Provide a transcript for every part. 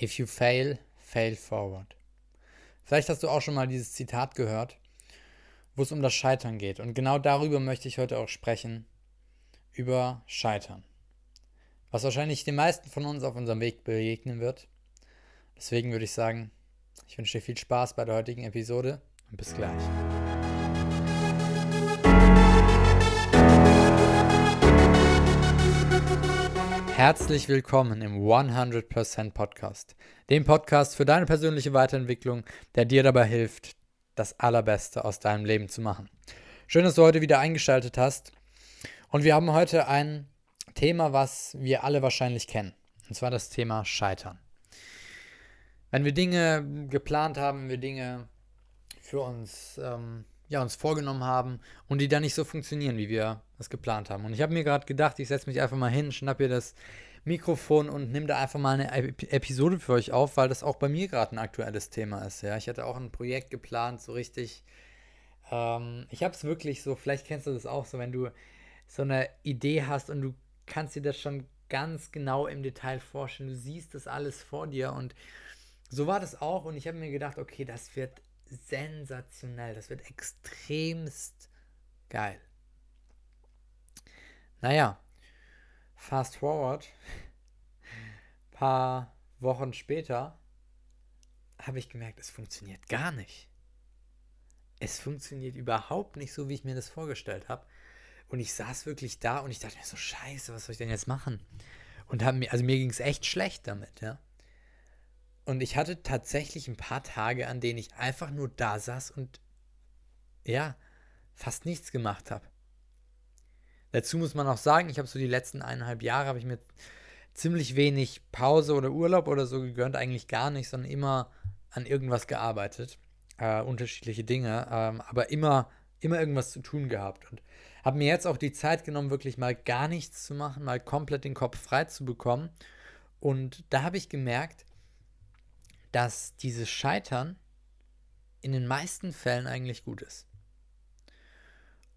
If you fail, fail forward. Vielleicht hast du auch schon mal dieses Zitat gehört, wo es um das Scheitern geht. Und genau darüber möchte ich heute auch sprechen, über Scheitern. Was wahrscheinlich den meisten von uns auf unserem Weg begegnen wird. Deswegen würde ich sagen, ich wünsche dir viel Spaß bei der heutigen Episode und bis gleich. Herzlich willkommen im 100% Podcast, dem Podcast für deine persönliche Weiterentwicklung, der dir dabei hilft, das Allerbeste aus deinem Leben zu machen. Schön, dass du heute wieder eingeschaltet hast. Und wir haben heute ein Thema, was wir alle wahrscheinlich kennen. Und zwar das Thema Scheitern. Wenn wir Dinge geplant haben, wir Dinge für uns ähm, ja, uns vorgenommen haben und die dann nicht so funktionieren, wie wir das geplant haben. Und ich habe mir gerade gedacht, ich setze mich einfach mal hin, schnapp hier das Mikrofon und nehme da einfach mal eine Episode für euch auf, weil das auch bei mir gerade ein aktuelles Thema ist. Ja, ich hatte auch ein Projekt geplant, so richtig. Ähm, ich habe es wirklich so, vielleicht kennst du das auch so, wenn du so eine Idee hast und du kannst dir das schon ganz genau im Detail vorstellen. Du siehst das alles vor dir und so war das auch. Und ich habe mir gedacht, okay, das wird sensationell. Das wird extremst geil. Naja, fast forward. paar Wochen später habe ich gemerkt, es funktioniert gar nicht. Es funktioniert überhaupt nicht so, wie ich mir das vorgestellt habe. Und ich saß wirklich da und ich dachte mir so, scheiße, was soll ich denn jetzt machen? Und haben mir, also mir ging es echt schlecht damit, ja. Und ich hatte tatsächlich ein paar Tage, an denen ich einfach nur da saß und ja, fast nichts gemacht habe. Dazu muss man auch sagen, ich habe so die letzten eineinhalb Jahre, habe ich mir ziemlich wenig Pause oder Urlaub oder so gegönnt, eigentlich gar nicht, sondern immer an irgendwas gearbeitet. Äh, unterschiedliche Dinge, ähm, aber immer, immer irgendwas zu tun gehabt. Und habe mir jetzt auch die Zeit genommen, wirklich mal gar nichts zu machen, mal komplett den Kopf frei zu bekommen. Und da habe ich gemerkt, dass dieses Scheitern in den meisten Fällen eigentlich gut ist.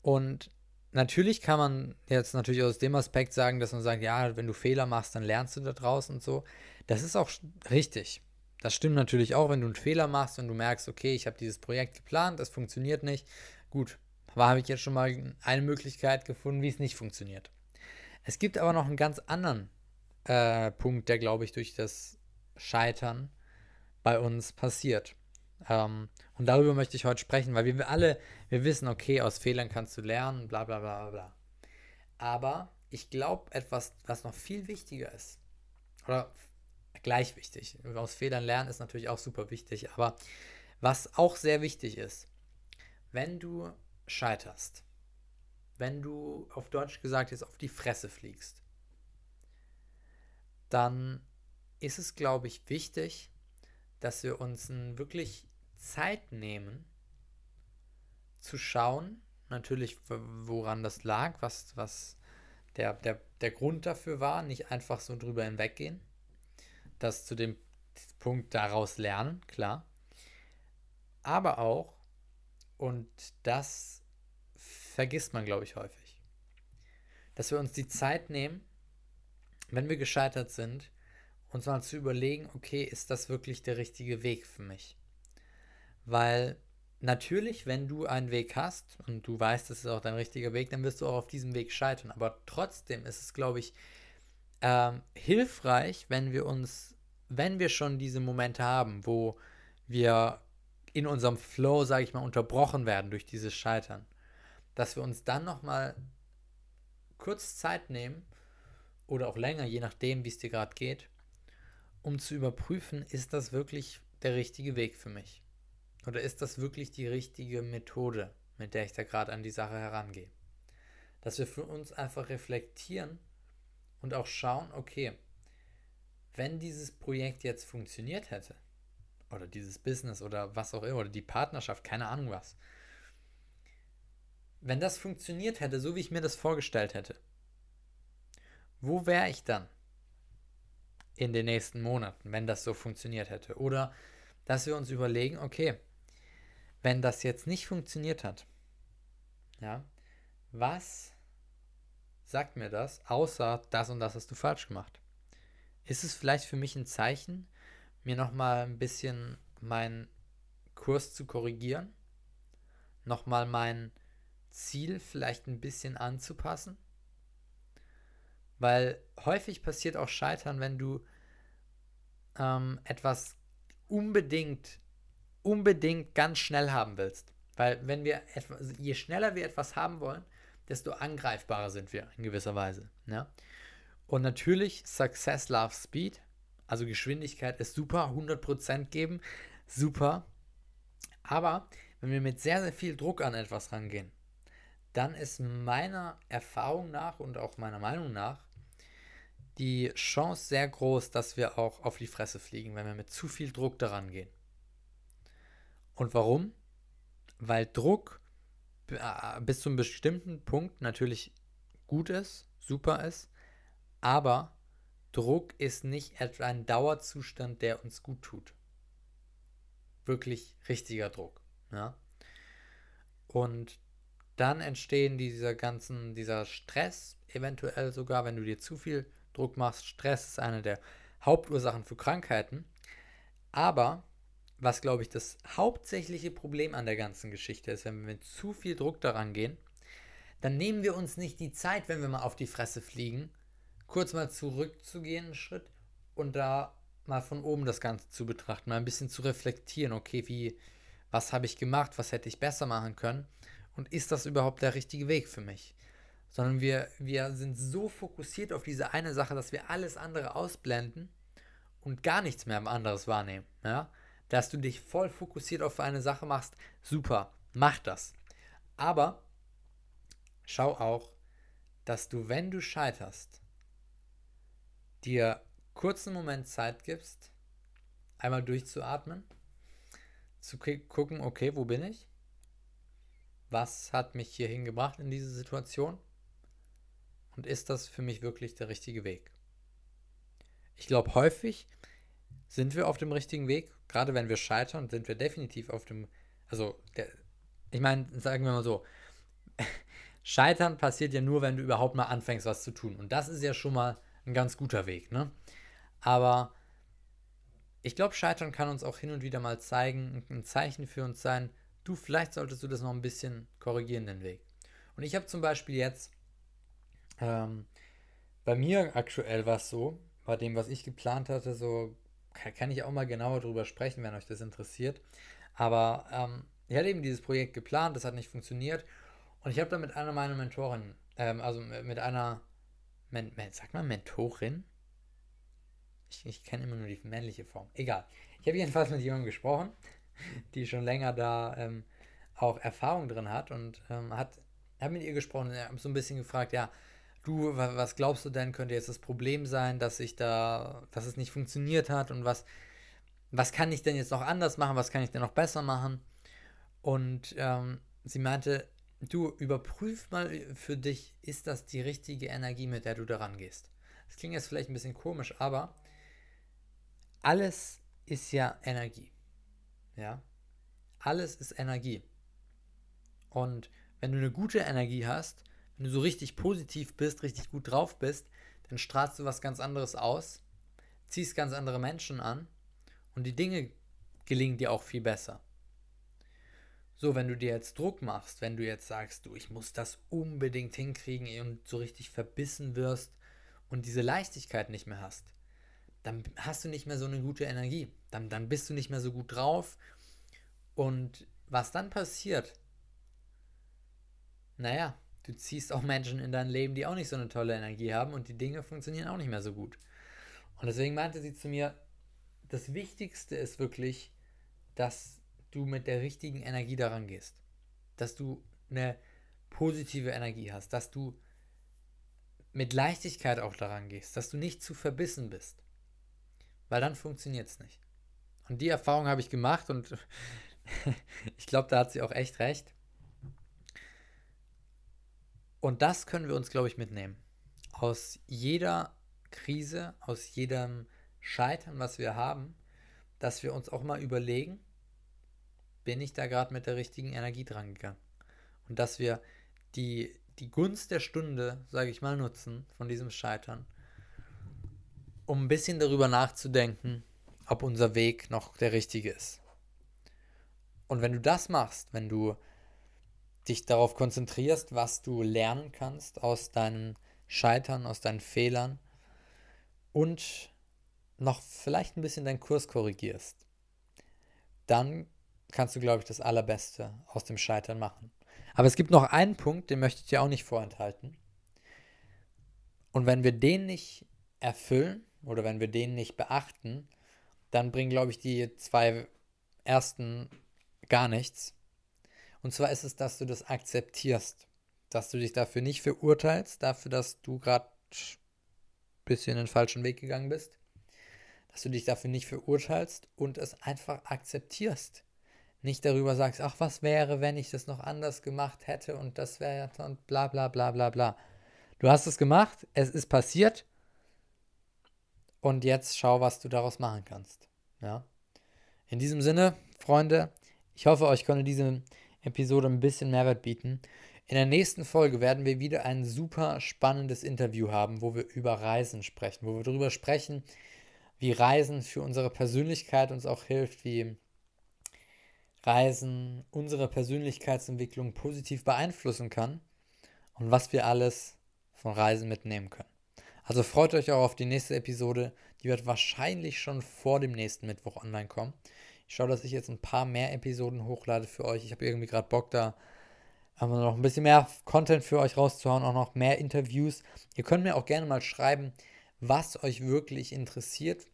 Und natürlich kann man jetzt natürlich aus dem Aspekt sagen, dass man sagt, ja, wenn du Fehler machst, dann lernst du da draus und so. Das ist auch richtig. Das stimmt natürlich auch, wenn du einen Fehler machst und du merkst, okay, ich habe dieses Projekt geplant, das funktioniert nicht. Gut, da habe ich jetzt schon mal eine Möglichkeit gefunden, wie es nicht funktioniert. Es gibt aber noch einen ganz anderen äh, Punkt, der, glaube ich, durch das Scheitern bei uns passiert. Ähm, und darüber möchte ich heute sprechen, weil wir alle, wir wissen, okay, aus Fehlern kannst du lernen, bla bla bla bla. Aber ich glaube, etwas, was noch viel wichtiger ist, oder gleich wichtig, aus Fehlern lernen ist natürlich auch super wichtig, aber was auch sehr wichtig ist, wenn du scheiterst, wenn du auf Deutsch gesagt jetzt auf die Fresse fliegst, dann ist es, glaube ich, wichtig, dass wir uns wirklich Zeit nehmen, zu schauen, natürlich, woran das lag, was, was der, der, der Grund dafür war, nicht einfach so drüber hinweggehen, das zu dem Punkt daraus lernen, klar, aber auch, und das vergisst man, glaube ich, häufig, dass wir uns die Zeit nehmen, wenn wir gescheitert sind, uns mal zu überlegen, okay, ist das wirklich der richtige Weg für mich? Weil natürlich, wenn du einen Weg hast und du weißt, das ist auch dein richtiger Weg, dann wirst du auch auf diesem Weg scheitern. Aber trotzdem ist es, glaube ich, ähm, hilfreich, wenn wir uns, wenn wir schon diese Momente haben, wo wir in unserem Flow, sage ich mal, unterbrochen werden durch dieses Scheitern, dass wir uns dann nochmal kurz Zeit nehmen oder auch länger, je nachdem, wie es dir gerade geht, um zu überprüfen, ist das wirklich der richtige Weg für mich? Oder ist das wirklich die richtige Methode, mit der ich da gerade an die Sache herangehe? Dass wir für uns einfach reflektieren und auch schauen, okay, wenn dieses Projekt jetzt funktioniert hätte, oder dieses Business oder was auch immer, oder die Partnerschaft, keine Ahnung was, wenn das funktioniert hätte, so wie ich mir das vorgestellt hätte, wo wäre ich dann? In den nächsten Monaten, wenn das so funktioniert hätte. Oder dass wir uns überlegen, okay, wenn das jetzt nicht funktioniert hat, ja, was sagt mir das, außer das und das hast du falsch gemacht? Ist es vielleicht für mich ein Zeichen, mir nochmal ein bisschen meinen Kurs zu korrigieren, nochmal mein Ziel vielleicht ein bisschen anzupassen, weil häufig passiert auch Scheitern, wenn du ähm, etwas unbedingt, unbedingt ganz schnell haben willst. Weil wenn wir etwas, je schneller wir etwas haben wollen, desto angreifbarer sind wir in gewisser Weise. Ja? Und natürlich, Success loves Speed. Also Geschwindigkeit ist super, 100% geben, super. Aber wenn wir mit sehr, sehr viel Druck an etwas rangehen, dann ist meiner Erfahrung nach und auch meiner Meinung nach die Chance sehr groß, dass wir auch auf die Fresse fliegen, wenn wir mit zu viel Druck daran gehen. Und warum? Weil Druck äh, bis zu einem bestimmten Punkt natürlich gut ist, super ist, aber Druck ist nicht etwa ein Dauerzustand, der uns gut tut. Wirklich richtiger Druck. Ja? Und dann entstehen dieser ganzen, dieser Stress, eventuell sogar, wenn du dir zu viel Druck machst. Stress ist eine der Hauptursachen für Krankheiten. Aber was, glaube ich, das hauptsächliche Problem an der ganzen Geschichte ist, wenn wir mit zu viel Druck daran gehen, dann nehmen wir uns nicht die Zeit, wenn wir mal auf die Fresse fliegen, kurz mal zurückzugehen, einen Schritt und da mal von oben das Ganze zu betrachten, mal ein bisschen zu reflektieren, okay, wie, was habe ich gemacht, was hätte ich besser machen können und ist das überhaupt der richtige Weg für mich? Sondern wir, wir sind so fokussiert auf diese eine Sache, dass wir alles andere ausblenden und gar nichts mehr anderes wahrnehmen. Ja? Dass du dich voll fokussiert auf eine Sache machst, super, mach das. Aber schau auch, dass du, wenn du scheiterst, dir kurzen Moment Zeit gibst, einmal durchzuatmen, zu gucken, okay, wo bin ich? Was hat mich hier hingebracht in diese Situation? Und ist das für mich wirklich der richtige Weg? Ich glaube, häufig sind wir auf dem richtigen Weg. Gerade wenn wir scheitern, sind wir definitiv auf dem. Also, der, ich meine, sagen wir mal so: Scheitern passiert ja nur, wenn du überhaupt mal anfängst, was zu tun. Und das ist ja schon mal ein ganz guter Weg, ne? Aber ich glaube, Scheitern kann uns auch hin und wieder mal zeigen, ein Zeichen für uns sein, du, vielleicht solltest du das noch ein bisschen korrigieren, den Weg. Und ich habe zum Beispiel jetzt ähm, bei mir aktuell war es so, bei dem, was ich geplant hatte, so kann ich auch mal genauer drüber sprechen, wenn euch das interessiert. Aber ähm, ich hatte eben dieses Projekt geplant, das hat nicht funktioniert. Und ich habe dann mit einer meiner Mentorinnen, ähm, also mit einer, Men sagt man Mentorin? Ich, ich kenne immer nur die männliche Form. Egal. Ich habe jedenfalls mit jemandem gesprochen, die schon länger da ähm, auch Erfahrung drin hat und ähm, hat, habe mit ihr gesprochen und so ein bisschen gefragt, ja, du, was glaubst du denn, könnte jetzt das Problem sein, dass ich da, dass es nicht funktioniert hat und was, was kann ich denn jetzt noch anders machen, was kann ich denn noch besser machen? Und ähm, sie meinte, du überprüf mal für dich, ist das die richtige Energie, mit der du daran gehst? Das klingt jetzt vielleicht ein bisschen komisch, aber alles ist ja Energie. Ja? Alles ist Energie. Und wenn du eine gute Energie hast, wenn du so richtig positiv bist, richtig gut drauf bist, dann strahlst du was ganz anderes aus, ziehst ganz andere Menschen an und die Dinge gelingen dir auch viel besser. So, wenn du dir jetzt Druck machst, wenn du jetzt sagst, du, ich muss das unbedingt hinkriegen und so richtig verbissen wirst und diese Leichtigkeit nicht mehr hast, dann hast du nicht mehr so eine gute Energie. Dann, dann bist du nicht mehr so gut drauf. Und was dann passiert, naja, du ziehst auch Menschen in dein Leben, die auch nicht so eine tolle Energie haben und die Dinge funktionieren auch nicht mehr so gut. Und deswegen meinte sie zu mir, das Wichtigste ist wirklich, dass du mit der richtigen Energie daran gehst. Dass du eine positive Energie hast, dass du mit Leichtigkeit auch daran gehst, dass du nicht zu verbissen bist. Weil dann funktioniert es nicht. Und die Erfahrung habe ich gemacht und ich glaube, da hat sie auch echt recht. Und das können wir uns, glaube ich, mitnehmen. Aus jeder Krise, aus jedem Scheitern, was wir haben, dass wir uns auch mal überlegen, bin ich da gerade mit der richtigen Energie dran gegangen? Und dass wir die, die Gunst der Stunde, sage ich mal, nutzen von diesem Scheitern, um ein bisschen darüber nachzudenken, ob unser Weg noch der richtige ist. Und wenn du das machst, wenn du dich darauf konzentrierst, was du lernen kannst aus deinen Scheitern, aus deinen Fehlern und noch vielleicht ein bisschen deinen Kurs korrigierst, dann kannst du, glaube ich, das Allerbeste aus dem Scheitern machen. Aber es gibt noch einen Punkt, den möchte ich dir auch nicht vorenthalten. Und wenn wir den nicht erfüllen oder wenn wir den nicht beachten, dann bringen, glaube ich, die zwei ersten gar nichts. Und zwar ist es, dass du das akzeptierst, dass du dich dafür nicht verurteilst, dafür, dass du gerade ein bisschen den falschen Weg gegangen bist, dass du dich dafür nicht verurteilst und es einfach akzeptierst. Nicht darüber sagst, ach, was wäre, wenn ich das noch anders gemacht hätte und das wäre und bla bla bla bla bla. Du hast es gemacht, es ist passiert und jetzt schau, was du daraus machen kannst. Ja. In diesem Sinne, Freunde, ich hoffe, euch konnte diese Episode ein bisschen Mehrwert bieten. In der nächsten Folge werden wir wieder ein super spannendes Interview haben, wo wir über Reisen sprechen, wo wir darüber sprechen, wie Reisen für unsere Persönlichkeit uns auch hilft, wie Reisen unsere Persönlichkeitsentwicklung positiv beeinflussen kann und was wir alles von Reisen mitnehmen können. Also freut euch auch auf die nächste Episode. Die wird wahrscheinlich schon vor dem nächsten Mittwoch online kommen. Ich schaue, dass ich jetzt ein paar mehr Episoden hochlade für euch. Ich habe irgendwie gerade Bock da, noch ein bisschen mehr Content für euch rauszuhauen, auch noch mehr Interviews. Ihr könnt mir auch gerne mal schreiben, was euch wirklich interessiert,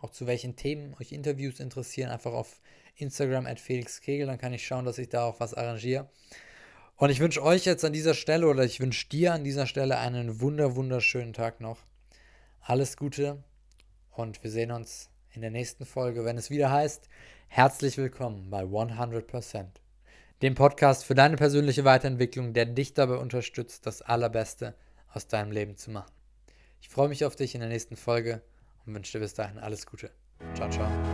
auch zu welchen Themen euch Interviews interessieren. Einfach auf Instagram at Felix Kegel, dann kann ich schauen, dass ich da auch was arrangiere. Und ich wünsche euch jetzt an dieser Stelle oder ich wünsche dir an dieser Stelle einen wunder, wunderschönen Tag noch. Alles Gute und wir sehen uns in der nächsten Folge, wenn es wieder heißt, herzlich willkommen bei 100%, dem Podcast für deine persönliche Weiterentwicklung, der dich dabei unterstützt, das Allerbeste aus deinem Leben zu machen. Ich freue mich auf dich in der nächsten Folge und wünsche dir bis dahin alles Gute. Ciao, ciao.